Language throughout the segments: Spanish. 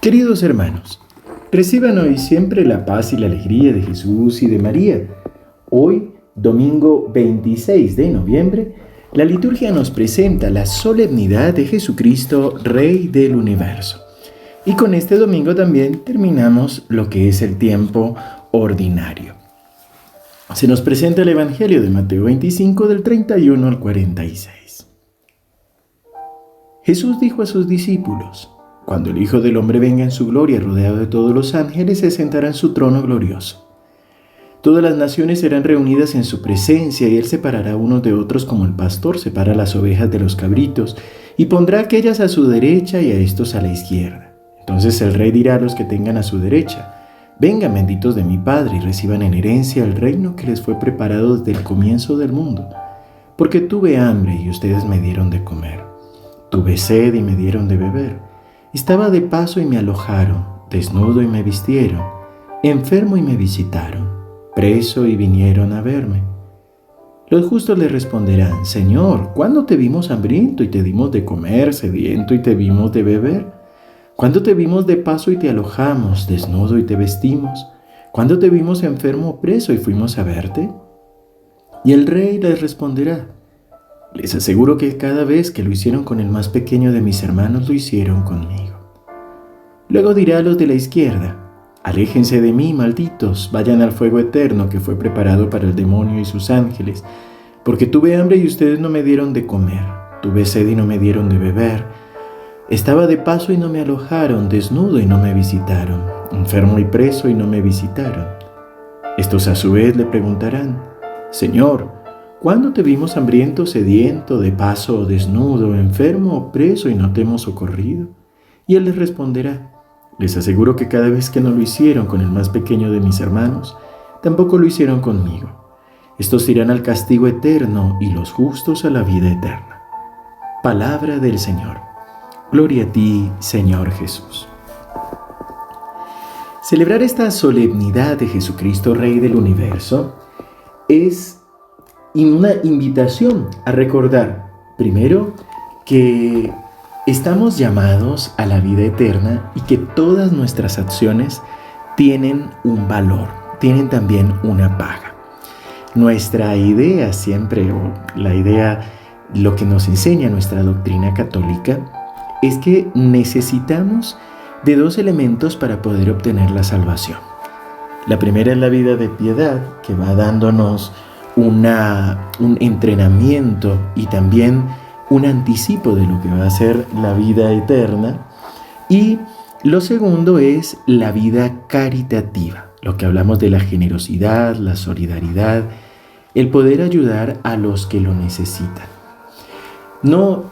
Queridos hermanos, reciban hoy siempre la paz y la alegría de Jesús y de María. Hoy, domingo 26 de noviembre, la liturgia nos presenta la solemnidad de Jesucristo, Rey del universo. Y con este domingo también terminamos lo que es el tiempo ordinario. Se nos presenta el Evangelio de Mateo 25 del 31 al 46. Jesús dijo a sus discípulos, cuando el Hijo del Hombre venga en su gloria rodeado de todos los ángeles, se sentará en su trono glorioso. Todas las naciones serán reunidas en su presencia y él separará unos de otros como el pastor separa las ovejas de los cabritos y pondrá aquellas a su derecha y a estos a la izquierda. Entonces el rey dirá a los que tengan a su derecha, vengan benditos de mi Padre y reciban en herencia el reino que les fue preparado desde el comienzo del mundo, porque tuve hambre y ustedes me dieron de comer, tuve sed y me dieron de beber estaba de paso y me alojaron, desnudo y me vistieron, enfermo y me visitaron, preso y vinieron a verme. Los justos le responderán, Señor, ¿cuándo te vimos hambriento y te dimos de comer, sediento y te vimos de beber? ¿Cuándo te vimos de paso y te alojamos, desnudo y te vestimos? ¿Cuándo te vimos enfermo o preso y fuimos a verte? Y el rey les responderá, les aseguro que cada vez que lo hicieron con el más pequeño de mis hermanos, lo hicieron conmigo. Luego dirá a los de la izquierda, aléjense de mí, malditos, vayan al fuego eterno que fue preparado para el demonio y sus ángeles, porque tuve hambre y ustedes no me dieron de comer, tuve sed y no me dieron de beber, estaba de paso y no me alojaron, desnudo y no me visitaron, enfermo y preso y no me visitaron. Estos a su vez le preguntarán, Señor, ¿Cuándo te vimos hambriento, sediento, de paso, desnudo, enfermo o preso y no te hemos socorrido? Y él les responderá, les aseguro que cada vez que no lo hicieron con el más pequeño de mis hermanos, tampoco lo hicieron conmigo. Estos irán al castigo eterno y los justos a la vida eterna. Palabra del Señor. Gloria a ti, Señor Jesús. Celebrar esta solemnidad de Jesucristo, Rey del universo, es y una invitación a recordar, primero, que estamos llamados a la vida eterna y que todas nuestras acciones tienen un valor, tienen también una paga. Nuestra idea siempre, o la idea, lo que nos enseña nuestra doctrina católica, es que necesitamos de dos elementos para poder obtener la salvación. La primera es la vida de piedad, que va dándonos un entrenamiento y también un anticipo de lo que va a ser la vida eterna. Y lo segundo es la vida caritativa, lo que hablamos de la generosidad, la solidaridad, el poder ayudar a los que lo necesitan. No,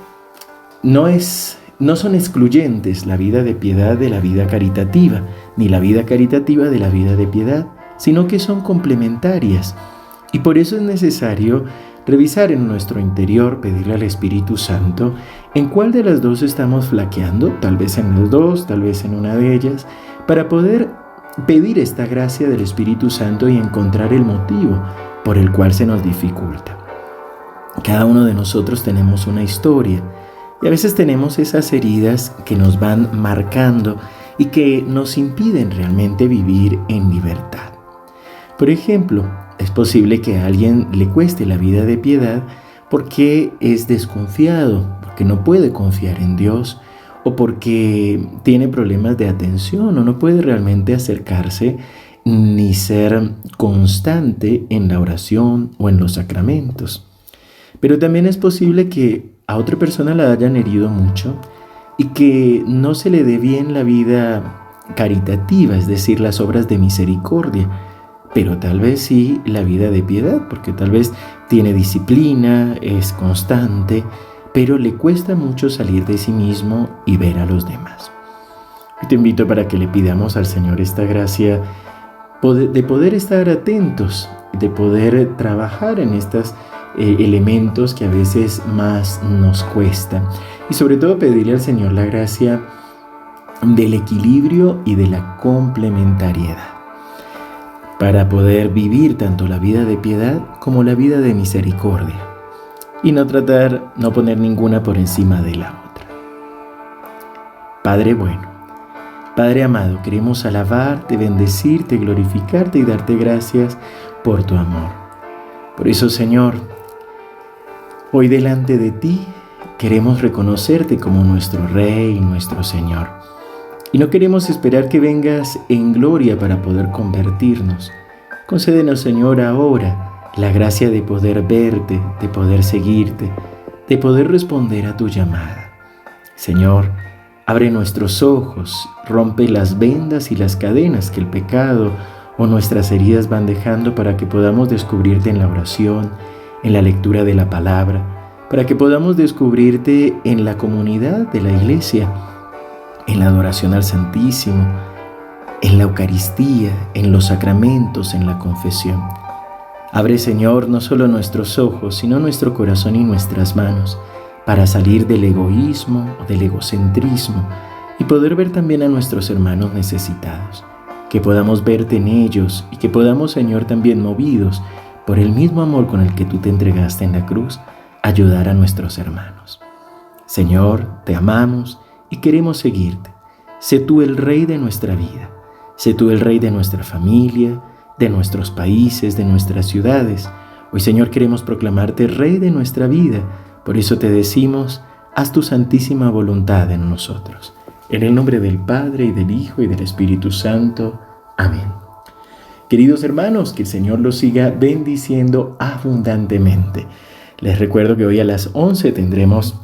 no, es, no son excluyentes la vida de piedad de la vida caritativa, ni la vida caritativa de la vida de piedad, sino que son complementarias y por eso es necesario revisar en nuestro interior, pedirle al Espíritu Santo en cuál de las dos estamos flaqueando, tal vez en las dos, tal vez en una de ellas, para poder pedir esta gracia del Espíritu Santo y encontrar el motivo por el cual se nos dificulta. Cada uno de nosotros tenemos una historia y a veces tenemos esas heridas que nos van marcando y que nos impiden realmente vivir en libertad. Por ejemplo, es posible que a alguien le cueste la vida de piedad porque es desconfiado, porque no puede confiar en Dios o porque tiene problemas de atención o no puede realmente acercarse ni ser constante en la oración o en los sacramentos. Pero también es posible que a otra persona la hayan herido mucho y que no se le dé bien la vida caritativa, es decir, las obras de misericordia pero tal vez sí la vida de piedad, porque tal vez tiene disciplina, es constante, pero le cuesta mucho salir de sí mismo y ver a los demás. te invito para que le pidamos al Señor esta gracia de poder estar atentos, de poder trabajar en estos eh, elementos que a veces más nos cuestan. Y sobre todo pedirle al Señor la gracia del equilibrio y de la complementariedad para poder vivir tanto la vida de piedad como la vida de misericordia y no tratar, no poner ninguna por encima de la otra. Padre bueno, Padre amado, queremos alabarte, bendecirte, glorificarte y darte gracias por tu amor. Por eso, Señor, hoy delante de ti queremos reconocerte como nuestro Rey y nuestro Señor. Y no queremos esperar que vengas en gloria para poder convertirnos. Concédenos, Señor, ahora la gracia de poder verte, de poder seguirte, de poder responder a tu llamada. Señor, abre nuestros ojos, rompe las vendas y las cadenas que el pecado o nuestras heridas van dejando para que podamos descubrirte en la oración, en la lectura de la palabra, para que podamos descubrirte en la comunidad de la iglesia, en la adoración al Santísimo, en la Eucaristía, en los sacramentos, en la confesión. Abre, Señor, no solo nuestros ojos, sino nuestro corazón y nuestras manos, para salir del egoísmo o del egocentrismo y poder ver también a nuestros hermanos necesitados. Que podamos verte en ellos y que podamos, Señor, también movidos por el mismo amor con el que tú te entregaste en la cruz, ayudar a nuestros hermanos. Señor, te amamos y queremos seguirte. Sé tú el Rey de nuestra vida. Sé tú el Rey de nuestra familia, de nuestros países, de nuestras ciudades. Hoy Señor queremos proclamarte Rey de nuestra vida. Por eso te decimos, haz tu santísima voluntad en nosotros. En el nombre del Padre y del Hijo y del Espíritu Santo. Amén. Queridos hermanos, que el Señor los siga bendiciendo abundantemente. Les recuerdo que hoy a las 11 tendremos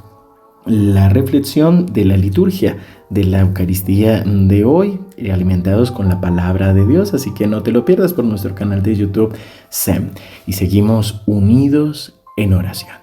la reflexión de la liturgia de la Eucaristía de hoy, alimentados con la palabra de Dios, así que no te lo pierdas por nuestro canal de YouTube SEM y seguimos unidos en oración.